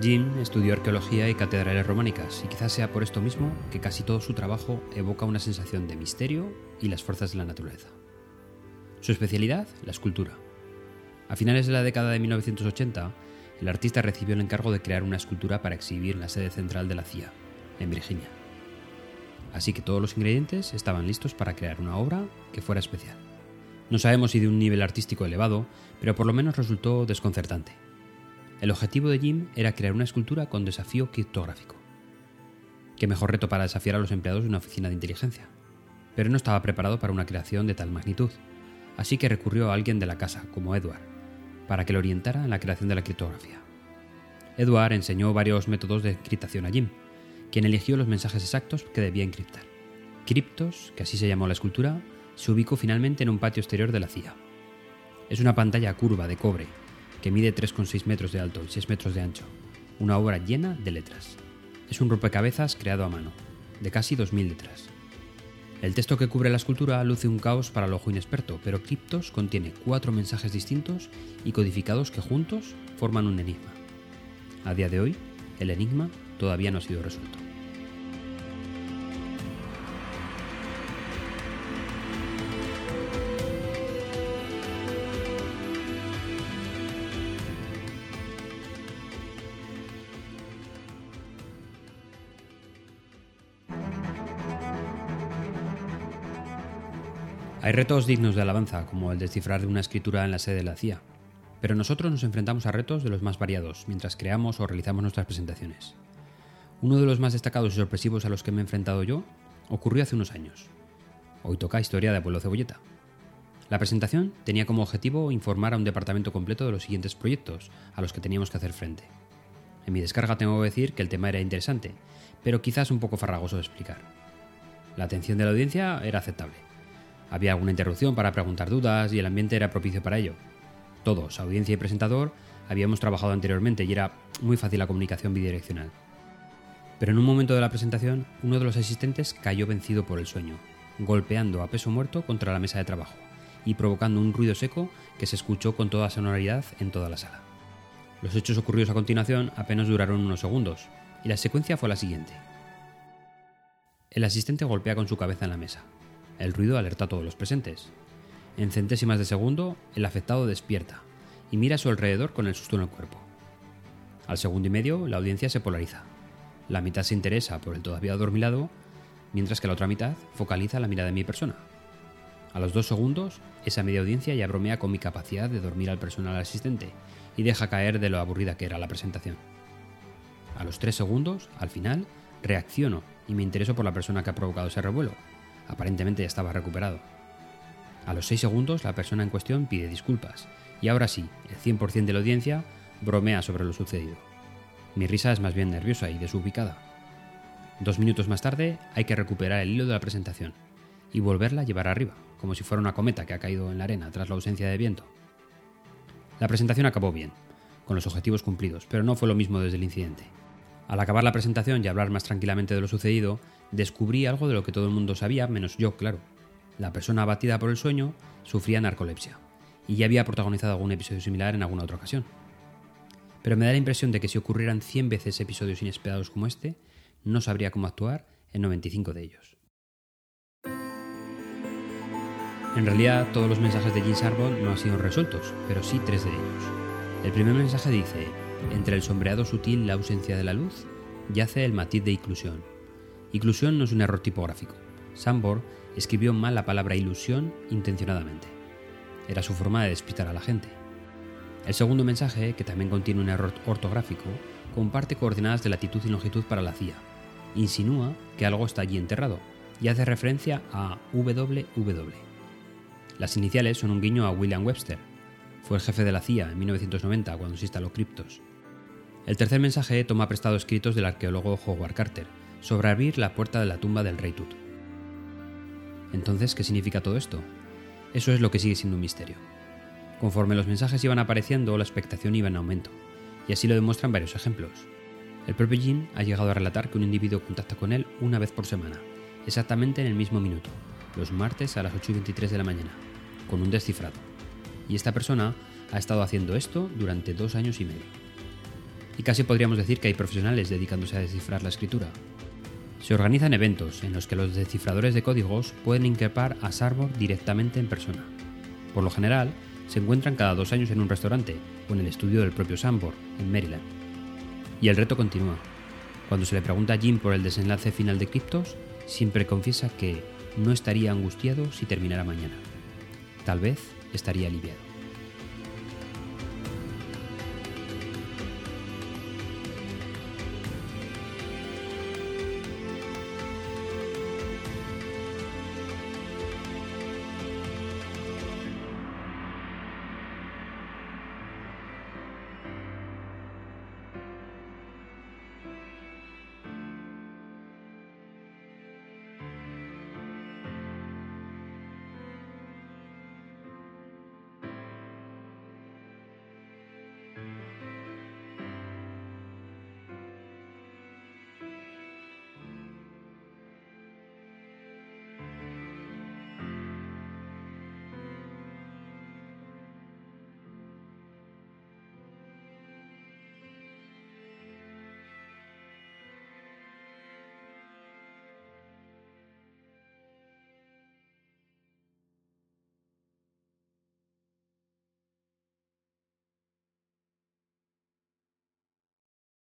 Jim estudió arqueología y catedrales románicas, y quizás sea por esto mismo que casi todo su trabajo evoca una sensación de misterio y las fuerzas de la naturaleza. Su especialidad, la escultura. A finales de la década de 1980, el artista recibió el encargo de crear una escultura para exhibir en la sede central de la CIA, en Virginia. Así que todos los ingredientes estaban listos para crear una obra que fuera especial. No sabemos si de un nivel artístico elevado, pero por lo menos resultó desconcertante. El objetivo de Jim era crear una escultura con desafío criptográfico. Qué mejor reto para desafiar a los empleados de una oficina de inteligencia. Pero no estaba preparado para una creación de tal magnitud, así que recurrió a alguien de la casa, como Edward, para que lo orientara en la creación de la criptografía. Edward enseñó varios métodos de encriptación a Jim, quien eligió los mensajes exactos que debía encriptar. Cryptos, que así se llamó la escultura, se ubicó finalmente en un patio exterior de la CIA. Es una pantalla curva de cobre que mide 3,6 metros de alto y 6 metros de ancho, una obra llena de letras. Es un rompecabezas creado a mano, de casi 2.000 letras. El texto que cubre la escultura luce un caos para el ojo inexperto, pero Cryptos contiene cuatro mensajes distintos y codificados que juntos forman un enigma. A día de hoy, el enigma todavía no ha sido resuelto. Hay retos dignos de alabanza, como el descifrar de una escritura en la sede de la CIA, pero nosotros nos enfrentamos a retos de los más variados mientras creamos o realizamos nuestras presentaciones. Uno de los más destacados y sorpresivos a los que me he enfrentado yo ocurrió hace unos años. Hoy toca historia de Abuelo Cebolleta. La presentación tenía como objetivo informar a un departamento completo de los siguientes proyectos a los que teníamos que hacer frente. En mi descarga tengo que decir que el tema era interesante, pero quizás un poco farragoso de explicar. La atención de la audiencia era aceptable. Había alguna interrupción para preguntar dudas y el ambiente era propicio para ello. Todos, audiencia y presentador, habíamos trabajado anteriormente y era muy fácil la comunicación bidireccional. Pero en un momento de la presentación, uno de los asistentes cayó vencido por el sueño, golpeando a peso muerto contra la mesa de trabajo y provocando un ruido seco que se escuchó con toda sonoridad en toda la sala. Los hechos ocurridos a continuación apenas duraron unos segundos, y la secuencia fue la siguiente. El asistente golpea con su cabeza en la mesa. El ruido alerta a todos los presentes. En centésimas de segundo, el afectado despierta y mira a su alrededor con el susto en el cuerpo. Al segundo y medio, la audiencia se polariza. La mitad se interesa por el todavía adormilado, mientras que la otra mitad focaliza la mirada de mi persona. A los dos segundos, esa media audiencia ya bromea con mi capacidad de dormir al personal asistente y deja caer de lo aburrida que era la presentación. A los tres segundos, al final, reacciono y me intereso por la persona que ha provocado ese revuelo. Aparentemente estaba recuperado. A los seis segundos, la persona en cuestión pide disculpas y ahora sí, el 100% de la audiencia bromea sobre lo sucedido. Mi risa es más bien nerviosa y desubicada. Dos minutos más tarde hay que recuperar el hilo de la presentación y volverla a llevar arriba, como si fuera una cometa que ha caído en la arena tras la ausencia de viento. La presentación acabó bien, con los objetivos cumplidos, pero no fue lo mismo desde el incidente. Al acabar la presentación y hablar más tranquilamente de lo sucedido, descubrí algo de lo que todo el mundo sabía, menos yo, claro. La persona abatida por el sueño sufría narcolepsia, y ya había protagonizado algún episodio similar en alguna otra ocasión pero me da la impresión de que si ocurrieran 100 veces episodios inesperados como este, no sabría cómo actuar en 95 de ellos. En realidad, todos los mensajes de James Arbon no han sido resueltos, pero sí tres de ellos. El primer mensaje dice, entre el sombreado sutil la ausencia de la luz, yace el matiz de inclusión. Inclusión no es un error tipográfico. Sambor escribió mal la palabra ilusión intencionadamente. Era su forma de despistar a la gente. El segundo mensaje, que también contiene un error ortográfico, comparte coordenadas de latitud y longitud para la CIA. Insinúa que algo está allí enterrado y hace referencia a WW. Las iniciales son un guiño a William Webster. Fue el jefe de la CIA en 1990 cuando se instaló Cryptos. El tercer mensaje toma prestado escritos del arqueólogo Howard Carter sobre abrir la puerta de la tumba del rey Tut. Entonces, ¿qué significa todo esto? Eso es lo que sigue siendo un misterio. Conforme los mensajes iban apareciendo, la expectación iba en aumento, y así lo demuestran varios ejemplos. El propio Jin ha llegado a relatar que un individuo contacta con él una vez por semana, exactamente en el mismo minuto, los martes a las 8 y 23 de la mañana, con un descifrado. Y esta persona ha estado haciendo esto durante dos años y medio. y casi podríamos decir que hay profesionales dedicándose a descifrar la escritura. Se organizan eventos en los que los descifradores de códigos pueden increpar a Sarbor directamente en persona. Por lo general, se encuentran cada dos años en un restaurante o en el estudio del propio Sambor, en Maryland. Y el reto continúa. Cuando se le pregunta a Jim por el desenlace final de Cryptos, siempre confiesa que no estaría angustiado si terminara mañana. Tal vez estaría aliviado.